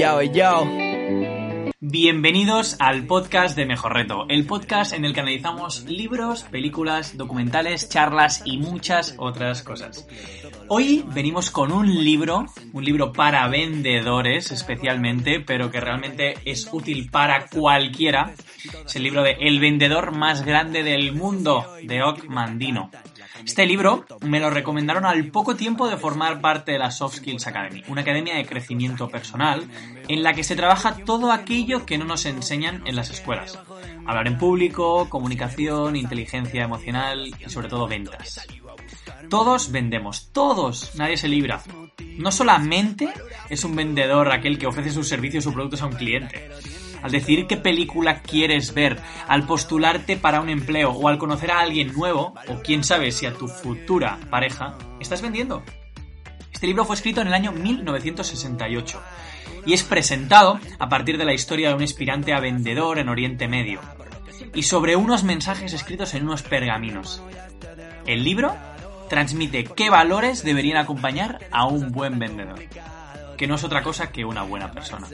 Yo, yo. Bienvenidos al podcast de Mejor Reto, el podcast en el que analizamos libros, películas, documentales, charlas y muchas otras cosas. Hoy venimos con un libro, un libro para vendedores especialmente, pero que realmente es útil para cualquiera. Es el libro de El vendedor más grande del mundo, de Oc Mandino. Este libro me lo recomendaron al poco tiempo de formar parte de la Soft Skills Academy, una academia de crecimiento personal en la que se trabaja todo aquello que no nos enseñan en las escuelas. Hablar en público, comunicación, inteligencia emocional y sobre todo ventas. Todos vendemos, todos, nadie se libra. No solamente es un vendedor aquel que ofrece sus servicios o productos a un cliente, al decir qué película quieres ver, al postularte para un empleo o al conocer a alguien nuevo, o quién sabe si a tu futura pareja, estás vendiendo. Este libro fue escrito en el año 1968 y es presentado a partir de la historia de un aspirante a vendedor en Oriente Medio y sobre unos mensajes escritos en unos pergaminos. El libro transmite qué valores deberían acompañar a un buen vendedor que no es otra cosa que una buena persona.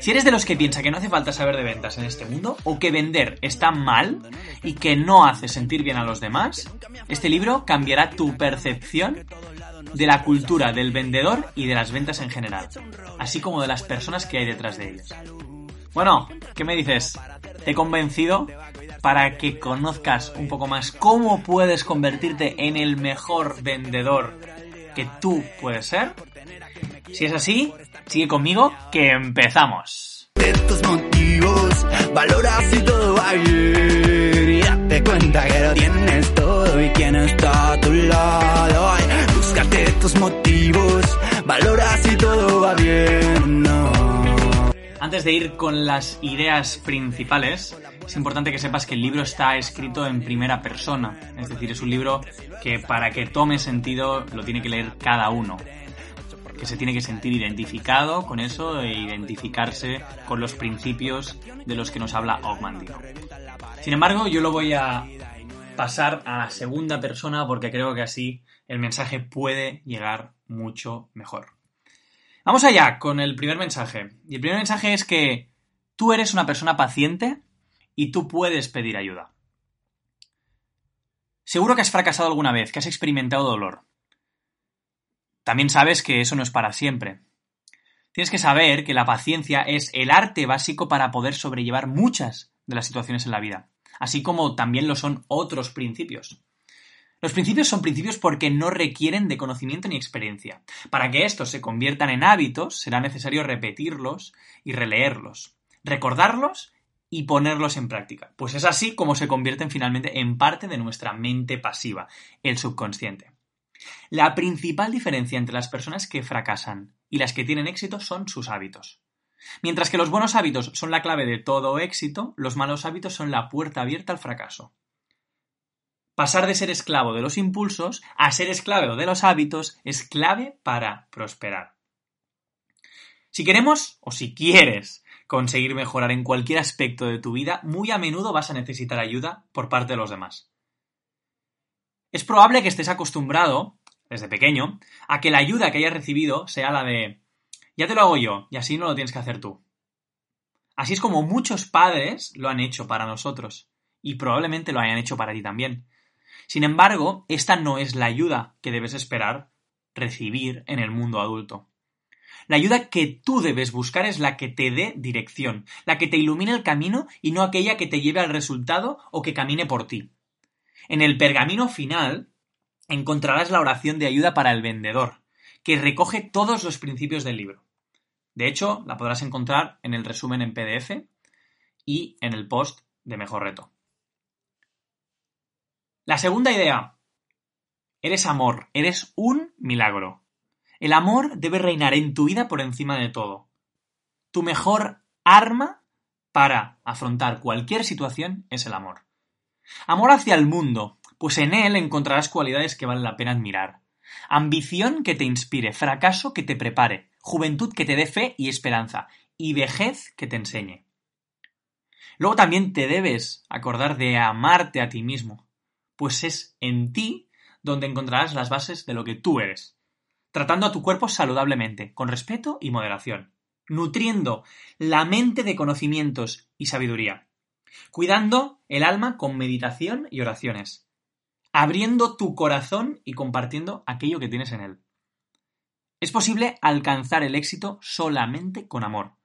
Si eres de los que piensa que no hace falta saber de ventas en este mundo, o que vender está mal y que no hace sentir bien a los demás, este libro cambiará tu percepción de la cultura del vendedor y de las ventas en general, así como de las personas que hay detrás de ellas. Bueno, ¿qué me dices? ¿Te he convencido para que conozcas un poco más cómo puedes convertirte en el mejor vendedor que tú puedes ser? Si es así, sigue conmigo que empezamos. De tus motivos, valora si todo va bien. Y date cuenta que lo tienes todo y quién está a tu lado. Ay, búscate tus motivos, valora si todo va bien. No. Antes de ir con las ideas principales, es importante que sepas que el libro está escrito en primera persona. Es decir, es un libro que para que tome sentido lo tiene que leer cada uno que se tiene que sentir identificado con eso e identificarse con los principios de los que nos habla Ogmandino. Sin embargo, yo lo voy a pasar a la segunda persona porque creo que así el mensaje puede llegar mucho mejor. Vamos allá con el primer mensaje. Y el primer mensaje es que tú eres una persona paciente y tú puedes pedir ayuda. Seguro que has fracasado alguna vez, que has experimentado dolor. También sabes que eso no es para siempre. Tienes que saber que la paciencia es el arte básico para poder sobrellevar muchas de las situaciones en la vida, así como también lo son otros principios. Los principios son principios porque no requieren de conocimiento ni experiencia. Para que estos se conviertan en hábitos, será necesario repetirlos y releerlos, recordarlos y ponerlos en práctica. Pues es así como se convierten finalmente en parte de nuestra mente pasiva, el subconsciente. La principal diferencia entre las personas que fracasan y las que tienen éxito son sus hábitos. Mientras que los buenos hábitos son la clave de todo éxito, los malos hábitos son la puerta abierta al fracaso. Pasar de ser esclavo de los impulsos a ser esclavo de los hábitos es clave para prosperar. Si queremos o si quieres conseguir mejorar en cualquier aspecto de tu vida, muy a menudo vas a necesitar ayuda por parte de los demás. Es probable que estés acostumbrado, desde pequeño, a que la ayuda que hayas recibido sea la de ya te lo hago yo y así no lo tienes que hacer tú. Así es como muchos padres lo han hecho para nosotros y probablemente lo hayan hecho para ti también. Sin embargo, esta no es la ayuda que debes esperar recibir en el mundo adulto. La ayuda que tú debes buscar es la que te dé dirección, la que te ilumine el camino y no aquella que te lleve al resultado o que camine por ti. En el pergamino final encontrarás la oración de ayuda para el vendedor, que recoge todos los principios del libro. De hecho, la podrás encontrar en el resumen en PDF y en el post de Mejor Reto. La segunda idea. Eres amor, eres un milagro. El amor debe reinar en tu vida por encima de todo. Tu mejor arma para afrontar cualquier situación es el amor. Amor hacia el mundo, pues en él encontrarás cualidades que vale la pena admirar. Ambición que te inspire, fracaso que te prepare, juventud que te dé fe y esperanza, y vejez que te enseñe. Luego también te debes acordar de amarte a ti mismo, pues es en ti donde encontrarás las bases de lo que tú eres, tratando a tu cuerpo saludablemente, con respeto y moderación. nutriendo la mente de conocimientos y sabiduría, cuidando el alma con meditación y oraciones, abriendo tu corazón y compartiendo aquello que tienes en él. Es posible alcanzar el éxito solamente con amor.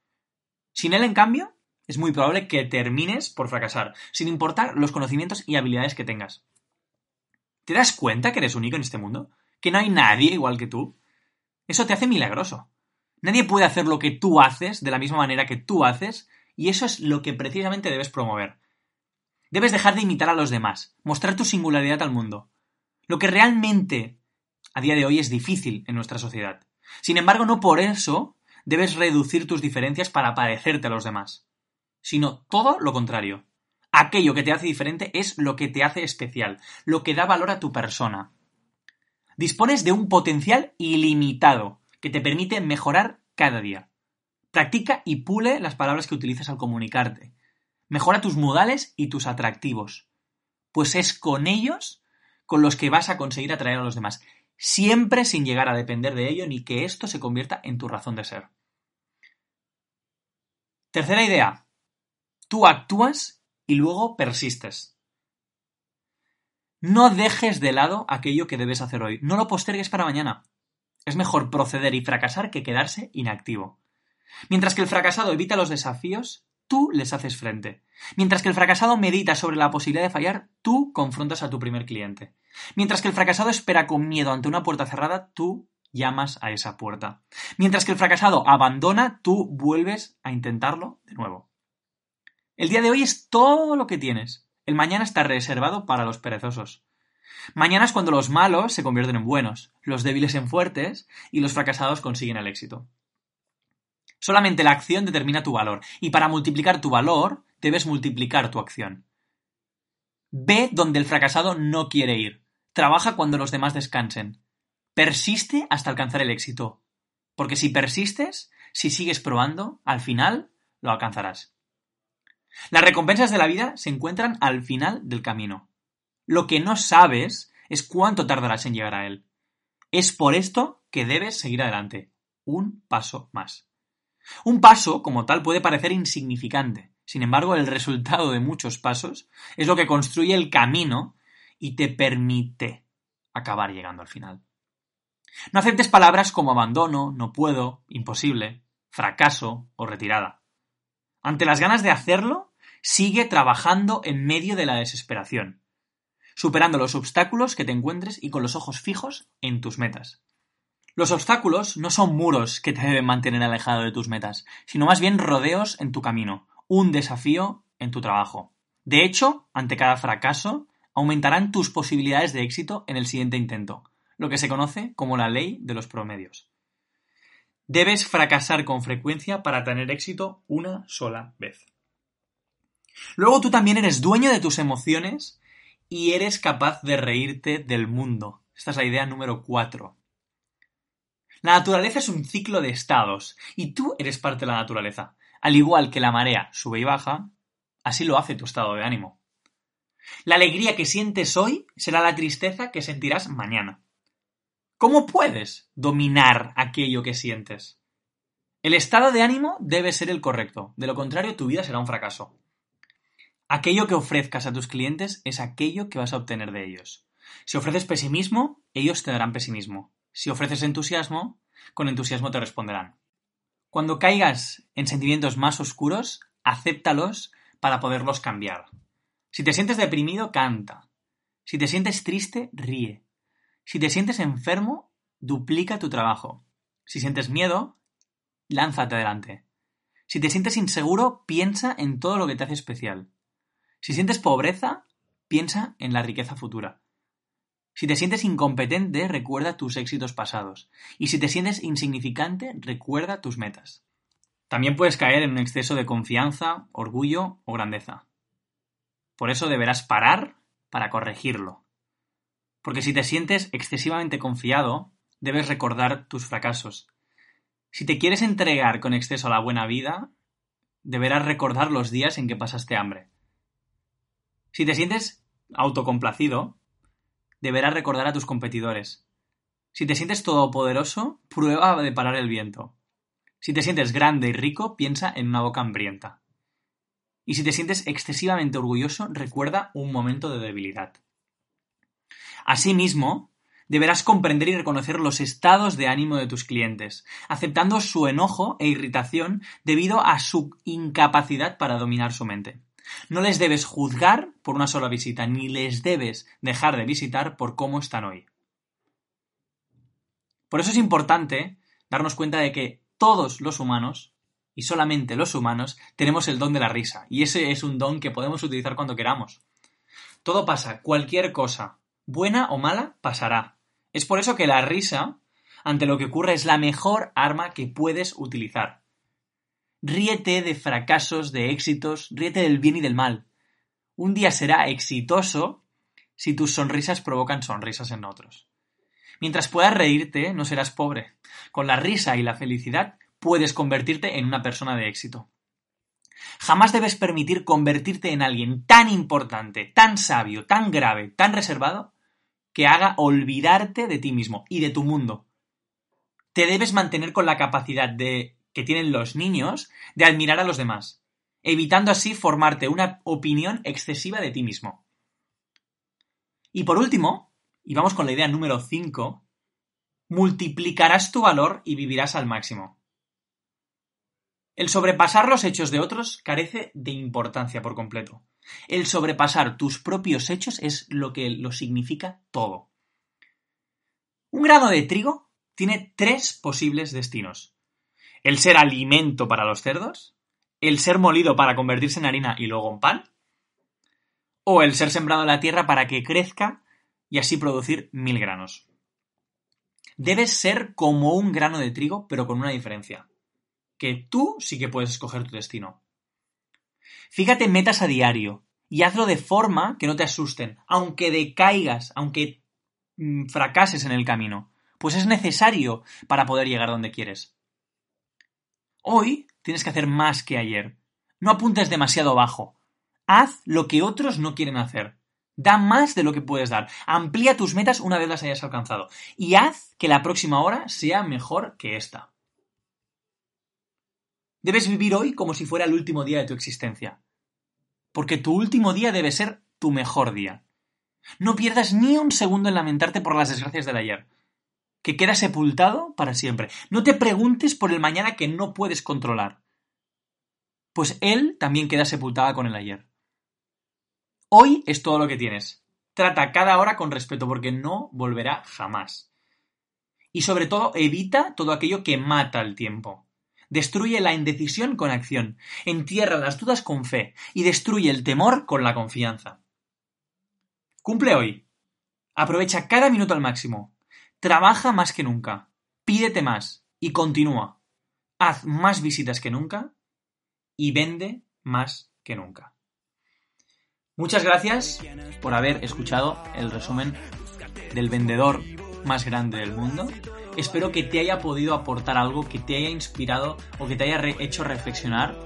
Sin él, en cambio, es muy probable que termines por fracasar, sin importar los conocimientos y habilidades que tengas. ¿Te das cuenta que eres único en este mundo? ¿Que no hay nadie igual que tú? Eso te hace milagroso. Nadie puede hacer lo que tú haces de la misma manera que tú haces, y eso es lo que precisamente debes promover. Debes dejar de imitar a los demás, mostrar tu singularidad al mundo. Lo que realmente a día de hoy es difícil en nuestra sociedad. Sin embargo, no por eso debes reducir tus diferencias para parecerte a los demás, sino todo lo contrario. Aquello que te hace diferente es lo que te hace especial, lo que da valor a tu persona. Dispones de un potencial ilimitado que te permite mejorar cada día. Practica y pule las palabras que utilizas al comunicarte. Mejora tus modales y tus atractivos, pues es con ellos con los que vas a conseguir atraer a los demás siempre sin llegar a depender de ello ni que esto se convierta en tu razón de ser. Tercera idea. Tú actúas y luego persistes. No dejes de lado aquello que debes hacer hoy. No lo postergues para mañana. Es mejor proceder y fracasar que quedarse inactivo. Mientras que el fracasado evita los desafíos, tú les haces frente. Mientras que el fracasado medita sobre la posibilidad de fallar, tú confrontas a tu primer cliente. Mientras que el fracasado espera con miedo ante una puerta cerrada, tú llamas a esa puerta. Mientras que el fracasado abandona, tú vuelves a intentarlo de nuevo. El día de hoy es todo lo que tienes. El mañana está reservado para los perezosos. Mañana es cuando los malos se convierten en buenos, los débiles en fuertes y los fracasados consiguen el éxito. Solamente la acción determina tu valor, y para multiplicar tu valor debes multiplicar tu acción. Ve donde el fracasado no quiere ir. Trabaja cuando los demás descansen. Persiste hasta alcanzar el éxito. Porque si persistes, si sigues probando, al final lo alcanzarás. Las recompensas de la vida se encuentran al final del camino. Lo que no sabes es cuánto tardarás en llegar a él. Es por esto que debes seguir adelante. Un paso más. Un paso, como tal, puede parecer insignificante. Sin embargo, el resultado de muchos pasos es lo que construye el camino y te permite acabar llegando al final. No aceptes palabras como abandono, no puedo, imposible, fracaso o retirada. Ante las ganas de hacerlo, sigue trabajando en medio de la desesperación, superando los obstáculos que te encuentres y con los ojos fijos en tus metas. Los obstáculos no son muros que te deben mantener alejado de tus metas, sino más bien rodeos en tu camino, un desafío en tu trabajo. De hecho, ante cada fracaso, aumentarán tus posibilidades de éxito en el siguiente intento, lo que se conoce como la ley de los promedios. Debes fracasar con frecuencia para tener éxito una sola vez. Luego tú también eres dueño de tus emociones y eres capaz de reírte del mundo. Esta es la idea número 4. La naturaleza es un ciclo de estados y tú eres parte de la naturaleza. Al igual que la marea sube y baja, así lo hace tu estado de ánimo. La alegría que sientes hoy será la tristeza que sentirás mañana. ¿Cómo puedes dominar aquello que sientes? El estado de ánimo debe ser el correcto, de lo contrario tu vida será un fracaso. Aquello que ofrezcas a tus clientes es aquello que vas a obtener de ellos. Si ofreces pesimismo, ellos te darán pesimismo. Si ofreces entusiasmo, con entusiasmo te responderán. Cuando caigas en sentimientos más oscuros, acéptalos para poderlos cambiar. Si te sientes deprimido, canta. Si te sientes triste, ríe. Si te sientes enfermo, duplica tu trabajo. Si sientes miedo, lánzate adelante. Si te sientes inseguro, piensa en todo lo que te hace especial. Si sientes pobreza, piensa en la riqueza futura. Si te sientes incompetente, recuerda tus éxitos pasados. Y si te sientes insignificante, recuerda tus metas. También puedes caer en un exceso de confianza, orgullo o grandeza. Por eso deberás parar para corregirlo. Porque si te sientes excesivamente confiado, debes recordar tus fracasos. Si te quieres entregar con exceso a la buena vida, deberás recordar los días en que pasaste hambre. Si te sientes autocomplacido, deberás recordar a tus competidores. Si te sientes todopoderoso, prueba de parar el viento. Si te sientes grande y rico, piensa en una boca hambrienta. Y si te sientes excesivamente orgulloso, recuerda un momento de debilidad. Asimismo, deberás comprender y reconocer los estados de ánimo de tus clientes, aceptando su enojo e irritación debido a su incapacidad para dominar su mente. No les debes juzgar por una sola visita, ni les debes dejar de visitar por cómo están hoy. Por eso es importante darnos cuenta de que todos los humanos, y solamente los humanos, tenemos el don de la risa, y ese es un don que podemos utilizar cuando queramos. Todo pasa, cualquier cosa, buena o mala, pasará. Es por eso que la risa, ante lo que ocurre, es la mejor arma que puedes utilizar. Ríete de fracasos, de éxitos, ríete del bien y del mal. Un día será exitoso si tus sonrisas provocan sonrisas en otros. Mientras puedas reírte, no serás pobre. Con la risa y la felicidad puedes convertirte en una persona de éxito. Jamás debes permitir convertirte en alguien tan importante, tan sabio, tan grave, tan reservado, que haga olvidarte de ti mismo y de tu mundo. Te debes mantener con la capacidad de que tienen los niños de admirar a los demás, evitando así formarte una opinión excesiva de ti mismo. Y por último, y vamos con la idea número 5, multiplicarás tu valor y vivirás al máximo. El sobrepasar los hechos de otros carece de importancia por completo. El sobrepasar tus propios hechos es lo que lo significa todo. Un grano de trigo tiene tres posibles destinos. El ser alimento para los cerdos, el ser molido para convertirse en harina y luego en pan, o el ser sembrado en la tierra para que crezca y así producir mil granos. Debes ser como un grano de trigo, pero con una diferencia. Que tú sí que puedes escoger tu destino. Fíjate metas a diario y hazlo de forma que no te asusten, aunque decaigas, aunque mm, fracases en el camino, pues es necesario para poder llegar donde quieres. Hoy tienes que hacer más que ayer. No apuntes demasiado bajo. Haz lo que otros no quieren hacer. Da más de lo que puedes dar. Amplía tus metas una vez las hayas alcanzado. Y haz que la próxima hora sea mejor que esta. Debes vivir hoy como si fuera el último día de tu existencia. Porque tu último día debe ser tu mejor día. No pierdas ni un segundo en lamentarte por las desgracias del ayer. Que queda sepultado para siempre. No te preguntes por el mañana que no puedes controlar. Pues él también queda sepultado con el ayer. Hoy es todo lo que tienes. Trata cada hora con respeto porque no volverá jamás. Y sobre todo, evita todo aquello que mata el tiempo. Destruye la indecisión con acción, entierra las dudas con fe y destruye el temor con la confianza. Cumple hoy. Aprovecha cada minuto al máximo. Trabaja más que nunca. Pídete más y continúa. Haz más visitas que nunca y vende más que nunca. Muchas gracias por haber escuchado el resumen del vendedor más grande del mundo. Espero que te haya podido aportar algo, que te haya inspirado o que te haya hecho reflexionar.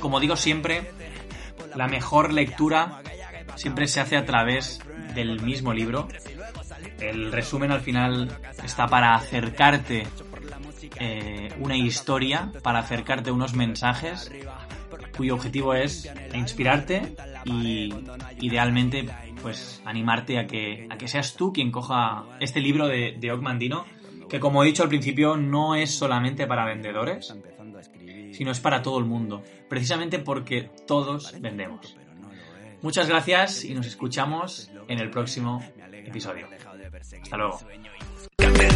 Como digo siempre, la mejor lectura siempre se hace a través del mismo libro. El resumen al final está para acercarte eh, una historia, para acercarte unos mensajes cuyo objetivo es inspirarte y idealmente pues animarte a que, a que seas tú quien coja este libro de, de Mandino, que como he dicho al principio no es solamente para vendedores, sino es para todo el mundo, precisamente porque todos vendemos. Muchas gracias y nos escuchamos en el próximo episodio. Hasta luego.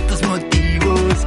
Tus motivos,